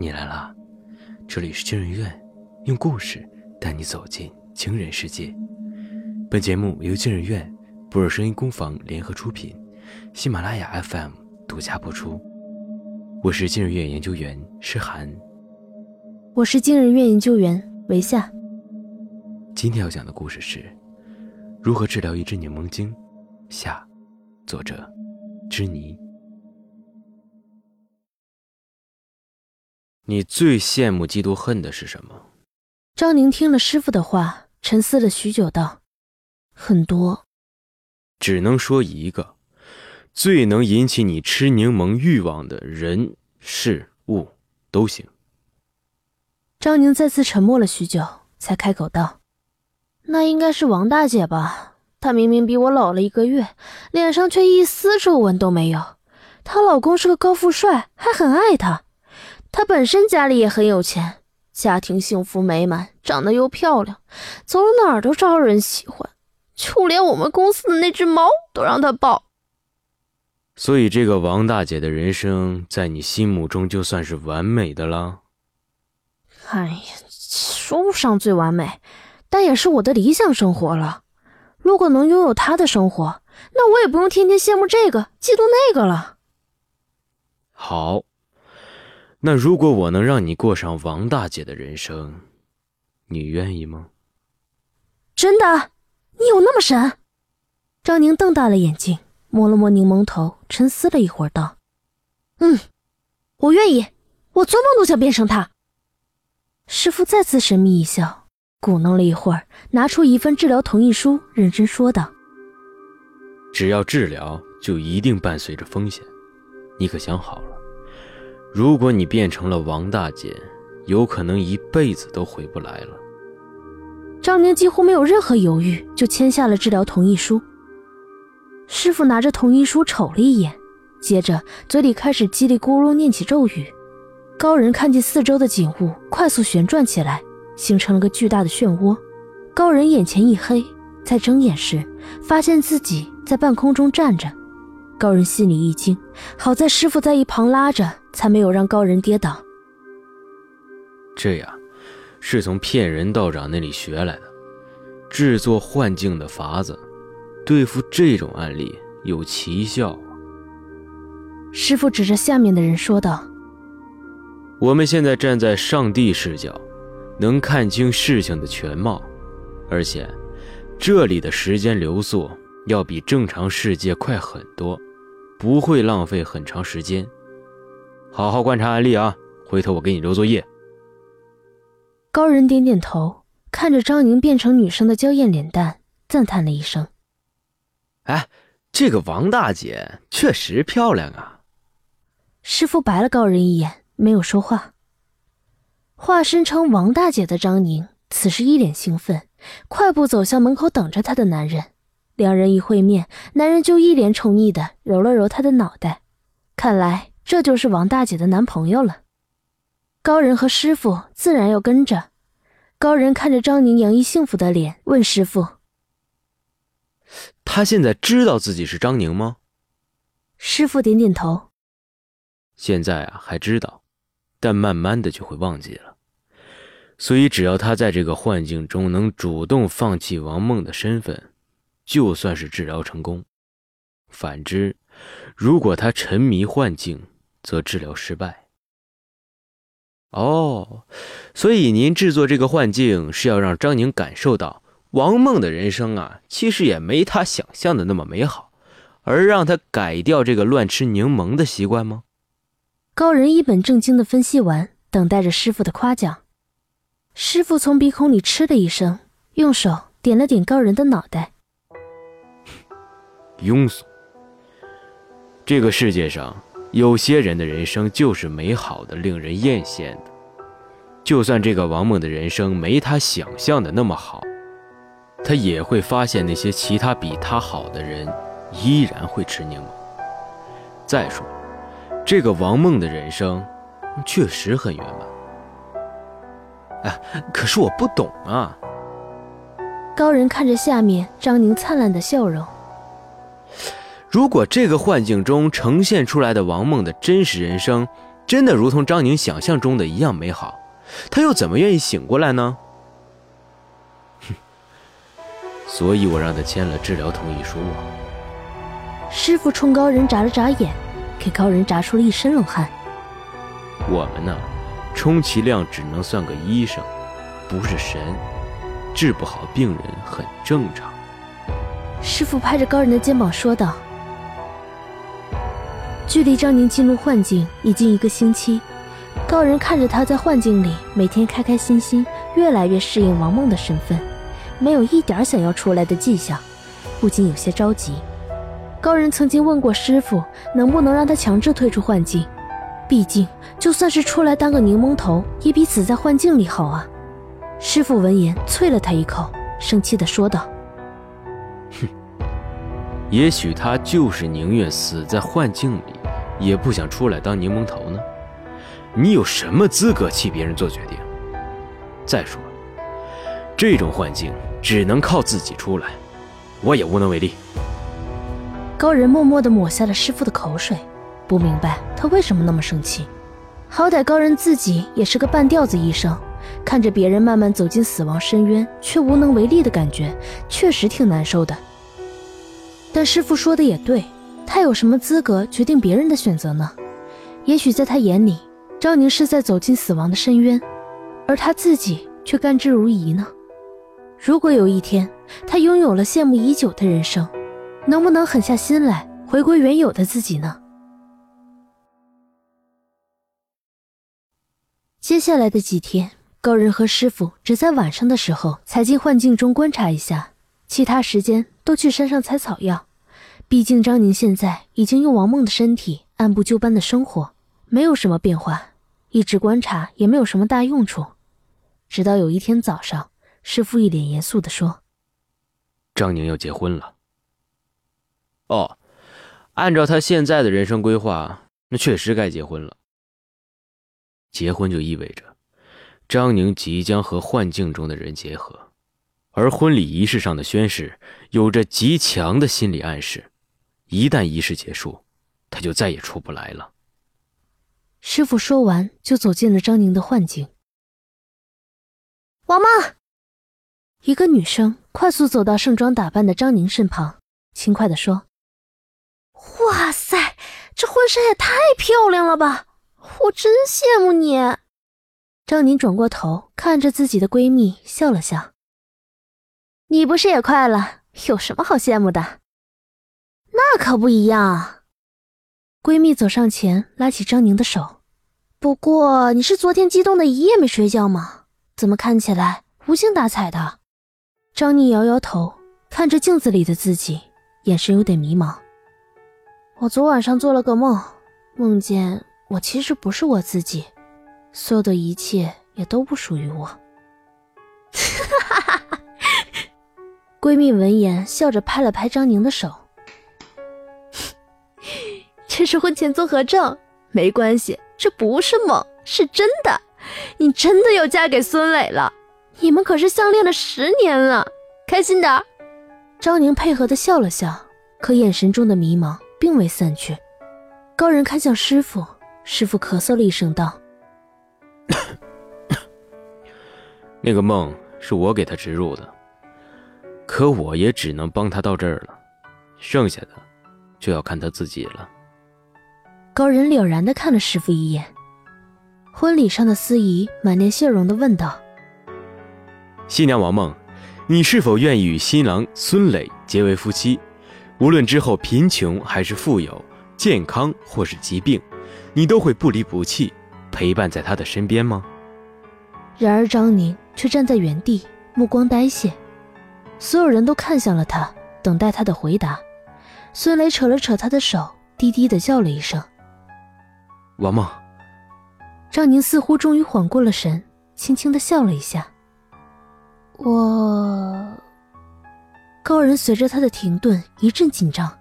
你来啦！这里是惊人院，用故事带你走进惊人世界。本节目由惊人院、博尔声音工坊联合出品，喜马拉雅 FM 独家播出。我是惊人院研究员诗涵，我是惊人院研究员维夏。今天要讲的故事是如何治疗一只柠檬精。下，作者知妮。你最羡慕、嫉妒、恨的是什么？张宁听了师傅的话，沉思了许久，道：“很多，只能说一个，最能引起你吃柠檬欲望的人、事物都行。”张宁再次沉默了许久，才开口道：“那应该是王大姐吧？她明明比我老了一个月，脸上却一丝皱纹都没有。她老公是个高富帅，还很爱她。”她本身家里也很有钱，家庭幸福美满，长得又漂亮，走哪儿都招人喜欢，就连我们公司的那只猫都让她抱。所以，这个王大姐的人生在你心目中就算是完美的了。哎呀，说不上最完美，但也是我的理想生活了。如果能拥有她的生活，那我也不用天天羡慕这个，嫉妒那个了。好。那如果我能让你过上王大姐的人生，你愿意吗？真的？你有那么神？张宁瞪大了眼睛，摸了摸柠檬头，沉思了一会儿，道：“嗯，我愿意。我做梦都想变成他。”师傅再次神秘一笑，鼓弄了一会儿，拿出一份治疗同意书，认真说道：“只要治疗，就一定伴随着风险，你可想好了？”如果你变成了王大姐，有可能一辈子都回不来了。张宁几乎没有任何犹豫，就签下了治疗同意书。师傅拿着同意书瞅了一眼，接着嘴里开始叽里咕噜念起咒语。高人看见四周的景物快速旋转起来，形成了个巨大的漩涡。高人眼前一黑，在睁眼时发现自己在半空中站着。高人心里一惊，好在师傅在一旁拉着，才没有让高人跌倒。这样，是从骗人道长那里学来的，制作幻境的法子，对付这种案例有奇效。师傅指着下面的人说道：“我们现在站在上帝视角，能看清事情的全貌，而且这里的时间流速要比正常世界快很多。”不会浪费很长时间，好好观察案例啊！回头我给你留作业。高人点点头，看着张宁变成女生的娇艳脸蛋，赞叹了一声：“哎，这个王大姐确实漂亮啊！”师傅白了高人一眼，没有说话。化身成王大姐的张宁此时一脸兴奋，快步走向门口等着她的男人。两人一会面，男人就一脸宠溺的揉了揉她的脑袋，看来这就是王大姐的男朋友了。高人和师傅自然要跟着。高人看着张宁洋溢幸福的脸，问师傅：“他现在知道自己是张宁吗？”师傅点点头：“现在啊，还知道，但慢慢的就会忘记了。所以，只要他在这个幻境中能主动放弃王梦的身份。”就算是治疗成功，反之，如果他沉迷幻境，则治疗失败。哦，所以您制作这个幻境是要让张宁感受到王梦的人生啊，其实也没他想象的那么美好，而让他改掉这个乱吃柠檬的习惯吗？高人一本正经的分析完，等待着师傅的夸奖。师傅从鼻孔里嗤的一声，用手点了点高人的脑袋。庸俗。这个世界上，有些人的人生就是美好的，令人艳羡的。就算这个王梦的人生没他想象的那么好，他也会发现那些其他比他好的人，依然会吃柠檬。再说，这个王梦的人生，确实很圆满。哎，可是我不懂啊。高人看着下面张宁灿烂的笑容。如果这个幻境中呈现出来的王梦的真实人生，真的如同张宁想象中的一样美好，他又怎么愿意醒过来呢？哼，所以我让他签了治疗同意书啊。师傅冲高人眨了眨眼，给高人眨出了一身冷汗。我们呢，充其量只能算个医生，不是神，治不好病人很正常。师傅拍着高人的肩膀说道。距离张宁进入幻境已经一个星期，高人看着他在幻境里每天开开心心，越来越适应王梦的身份，没有一点想要出来的迹象，不禁有些着急。高人曾经问过师傅，能不能让他强制退出幻境，毕竟就算是出来当个柠檬头，也比死在幻境里好啊。师傅闻言啐了他一口，生气地说道：“哼，也许他就是宁愿死在幻境里。”也不想出来当柠檬头呢，你有什么资格替别人做决定？再说，这种幻境只能靠自己出来，我也无能为力。高人默默地抹下了师傅的口水，不明白他为什么那么生气。好歹高人自己也是个半吊子医生，看着别人慢慢走进死亡深渊却无能为力的感觉，确实挺难受的。但师傅说的也对。他有什么资格决定别人的选择呢？也许在他眼里，张宁是在走进死亡的深渊，而他自己却甘之如饴呢。如果有一天他拥有了羡慕已久的人生，能不能狠下心来回归原有的自己呢？接下来的几天，高人和师傅只在晚上的时候才进幻境中观察一下，其他时间都去山上采草药。毕竟张宁现在已经用王梦的身体按部就班的生活，没有什么变化，一直观察也没有什么大用处。直到有一天早上，师傅一脸严肃地说：“张宁要结婚了。”哦，按照他现在的人生规划，那确实该结婚了。结婚就意味着张宁即将和幻境中的人结合，而婚礼仪式上的宣誓有着极强的心理暗示。一旦仪式结束，他就再也出不来了。师傅说完，就走进了张宁的幻境。王梦，一个女生快速走到盛装打扮的张宁身旁，轻快地说：“哇塞，这婚纱也太漂亮了吧！我真羡慕你。”张宁转过头，看着自己的闺蜜，笑了笑：“你不是也快了？有什么好羡慕的？”那可不一样。闺蜜走上前，拉起张宁的手。不过你是昨天激动的一夜没睡觉吗？怎么看起来无精打采的？张宁摇摇头，看着镜子里的自己，眼神有点迷茫。我昨晚上做了个梦，梦见我其实不是我自己，所有的一切也都不属于我。哈哈哈哈闺蜜闻言，笑着拍了拍张宁的手。这是婚前综合症，没关系，这不是梦，是真的。你真的要嫁给孙磊了，你们可是相恋了十年了，开心点。张宁配合的笑了笑，可眼神中的迷茫并未散去。高人看向师傅，师傅咳嗽了一声道：“那个梦是我给他植入的，可我也只能帮他到这儿了，剩下的就要看他自己了。”高人了然的看了师傅一眼，婚礼上的司仪满脸笑容的问道：“新娘王梦，你是否愿意与新郎孙磊结为夫妻？无论之后贫穷还是富有，健康或是疾病，你都会不离不弃，陪伴在他的身边吗？”然而张宁却站在原地，目光呆滞，所有人都看向了他，等待他的回答。孙磊扯了扯他的手，低低的叫了一声。王梦，张宁似乎终于缓过了神，轻轻的笑了一下。我，高人随着他的停顿一阵紧张。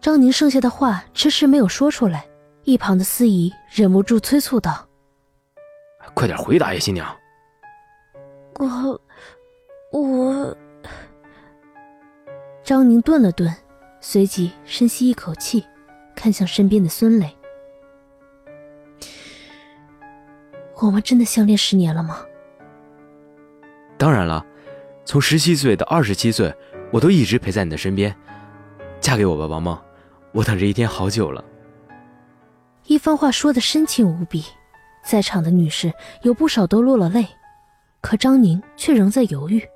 张宁剩下的话迟迟没有说出来，一旁的司仪忍不住催促道：“快点回答呀，新娘！”我，我。张宁顿了顿，随即深吸一口气，看向身边的孙磊。我们真的相恋十年了吗？当然了，从十七岁到二十七岁，我都一直陪在你的身边。嫁给我吧，王梦，我等这一天好久了。一番话说的深情无比，在场的女士有不少都落了泪，可张宁却仍在犹豫。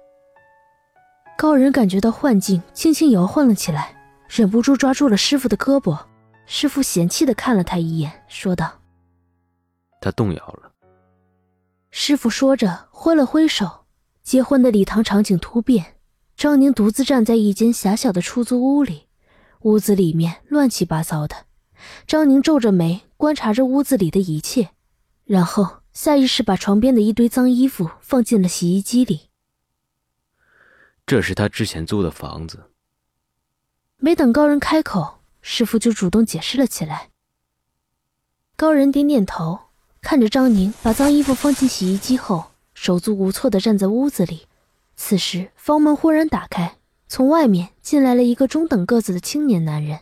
高人感觉到幻境轻轻摇晃了起来，忍不住抓住了师傅的胳膊。师傅嫌弃的看了他一眼，说道：“他动摇了。”师傅说着，挥了挥手。结婚的礼堂场景突变，张宁独自站在一间狭小的出租屋里，屋子里面乱七八糟的。张宁皱着眉观察着屋子里的一切，然后下意识把床边的一堆脏衣服放进了洗衣机里。这是他之前租的房子。没等高人开口，师傅就主动解释了起来。高人点点头，看着张宁把脏衣服放进洗衣机后，手足无措地站在屋子里。此时，房门忽然打开，从外面进来了一个中等个子的青年男人。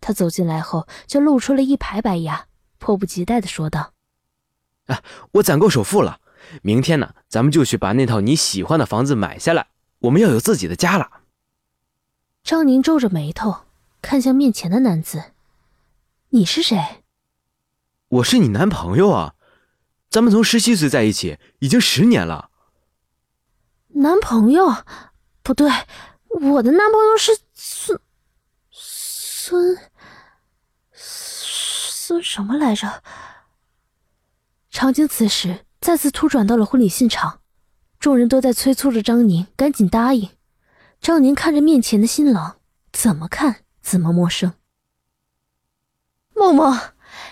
他走进来后，就露出了一排白牙，迫不及待地说道：“啊，我攒够首付了，明天呢，咱们就去把那套你喜欢的房子买下来。我们要有自己的家了。”张宁皱着眉头看向面前的男子：“你是谁？”“我是你男朋友啊，咱们从十七岁在一起，已经十年了。”“男朋友？不对，我的男朋友是孙孙。”孙什么来着？场景此时再次突转到了婚礼现场，众人都在催促着张宁赶紧答应。张宁看着面前的新郎，怎么看怎么陌生。梦梦，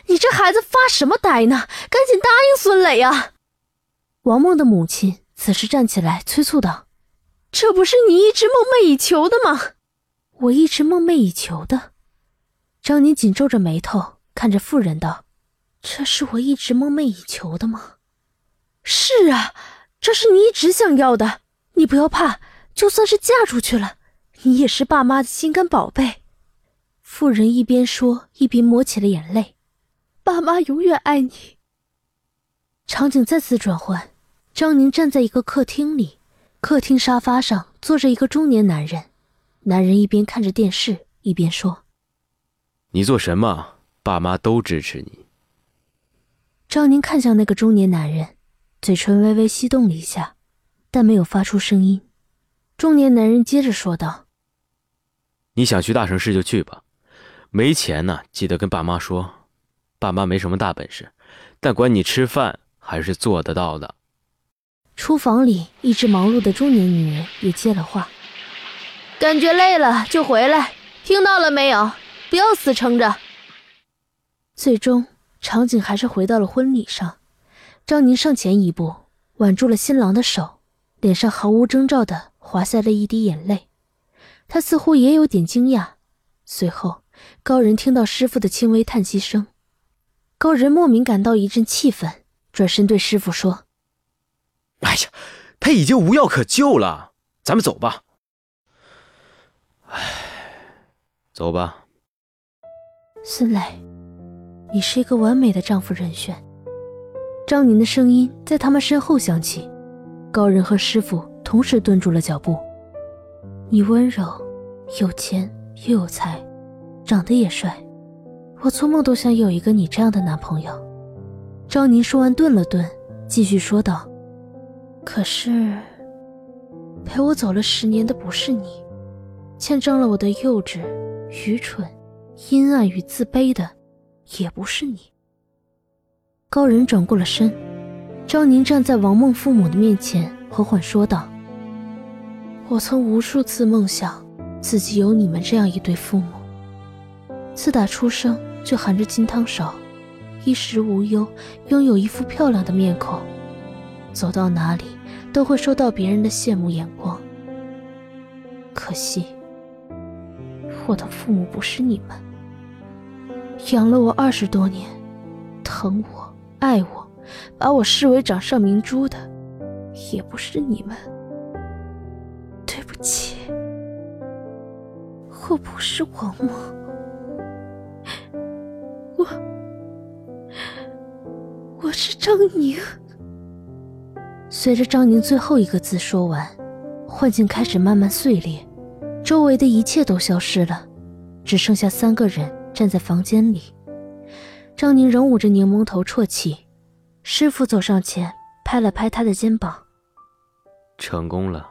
你这孩子发什么呆呢？赶紧答应孙磊啊！王梦的母亲此时站起来催促道：“这不是你一直梦寐以求的吗？我一直梦寐以求的。”张宁紧皱着眉头。看着妇人道：“这是我一直梦寐以求的吗？”“是啊，这是你一直想要的。你不要怕，就算是嫁出去了，你也是爸妈的心肝宝贝。”妇人一边说，一边抹起了眼泪。“爸妈永远爱你。”场景再次转换，张宁站在一个客厅里，客厅沙发上坐着一个中年男人。男人一边看着电视，一边说：“你做什么？”爸妈都支持你。张宁看向那个中年男人，嘴唇微微翕动了一下，但没有发出声音。中年男人接着说道：“你想去大城市就去吧，没钱呢，记得跟爸妈说。爸妈没什么大本事，但管你吃饭还是做得到的。”厨房里一直忙碌的中年女人也接了话：“感觉累了就回来，听到了没有？不要死撑着。”最终，场景还是回到了婚礼上。张宁上前一步，挽住了新郎的手，脸上毫无征兆的滑下了一滴眼泪。他似乎也有点惊讶。随后，高人听到师傅的轻微叹息声，高人莫名感到一阵气愤，转身对师傅说：“哎呀，他已经无药可救了，咱们走吧。”哎，走吧，孙磊。你是一个完美的丈夫人选。张宁的声音在他们身后响起，高人和师傅同时顿住了脚步。你温柔，有钱又有才，长得也帅，我做梦都想有一个你这样的男朋友。张宁说完顿了顿，继续说道：“可是，陪我走了十年的不是你，见证了我的幼稚、愚蠢、阴暗与自卑的。”也不是你。高人转过了身，张宁站在王梦父母的面前，缓缓说道：“我曾无数次梦想自己有你们这样一对父母。自打出生就含着金汤勺，衣食无忧，拥有一副漂亮的面孔，走到哪里都会受到别人的羡慕眼光。可惜，我的父母不是你们。”养了我二十多年，疼我、爱我，把我视为掌上明珠的，也不是你们。对不起，我不是王默，是张宁。随着张宁最后一个字说完，幻境开始慢慢碎裂，周围的一切都消失了，只剩下三个人站在房间里。张宁仍捂着柠檬头啜泣，师傅走上前拍了拍他的肩膀：“成功了。”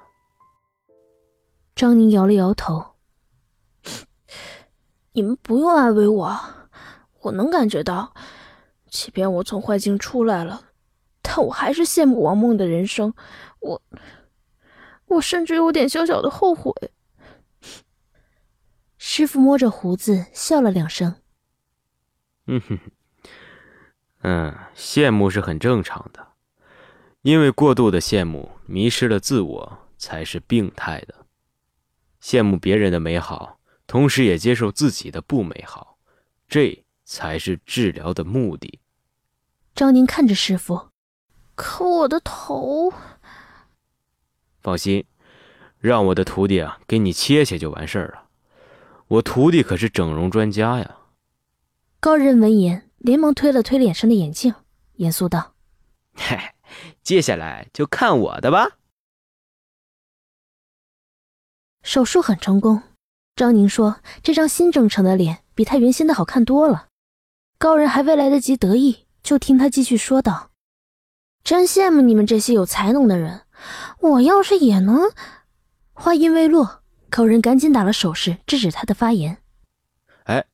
张宁摇了摇头：“你们不用安慰我，我能感觉到，即便我从幻境出来了。”但我还是羡慕王梦的人生，我，我甚至有点小小的后悔。师傅摸着胡子笑了两声，嗯哼，嗯，羡慕是很正常的，因为过度的羡慕迷失了自我才是病态的。羡慕别人的美好，同时也接受自己的不美好，这才是治疗的目的。张宁看着师傅。可我的头，放心，让我的徒弟啊给你切切就完事儿了。我徒弟可是整容专家呀。高人闻言，连忙推了推脸上的眼镜，严肃道：“嘿，接下来就看我的吧。”手术很成功，张宁说：“这张新整成的脸比他原先的好看多了。”高人还未来得及得意，就听他继续说道。真羡慕你们这些有才能的人，我要是也能……话音未落，高人赶紧打了手势制止他的发言。哎，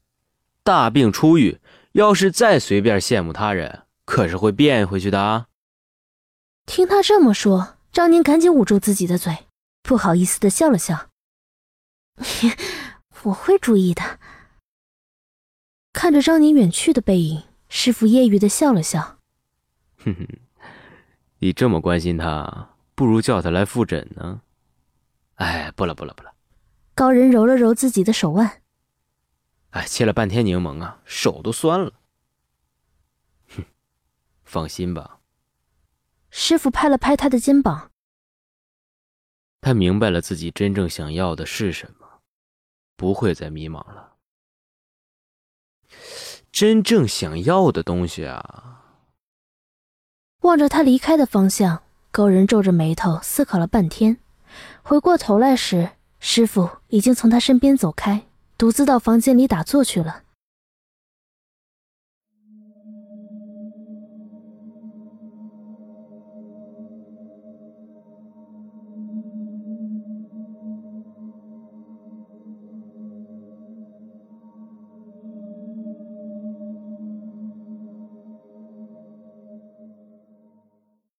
大病初愈，要是再随便羡慕他人，可是会变回去的啊！听他这么说，张宁赶紧捂住自己的嘴，不好意思的笑了笑：“ 我会注意的。”看着张宁远去的背影，师傅揶揄的笑了笑：“哼哼。”你这么关心他，不如叫他来复诊呢。哎，不了不了不了。高人揉了揉自己的手腕。哎，切了半天柠檬啊，手都酸了。哼，放心吧。师傅拍了拍他的肩膀。他明白了自己真正想要的是什么，不会再迷茫了。真正想要的东西啊。望着他离开的方向，高人皱着眉头思考了半天。回过头来时，师傅已经从他身边走开，独自到房间里打坐去了。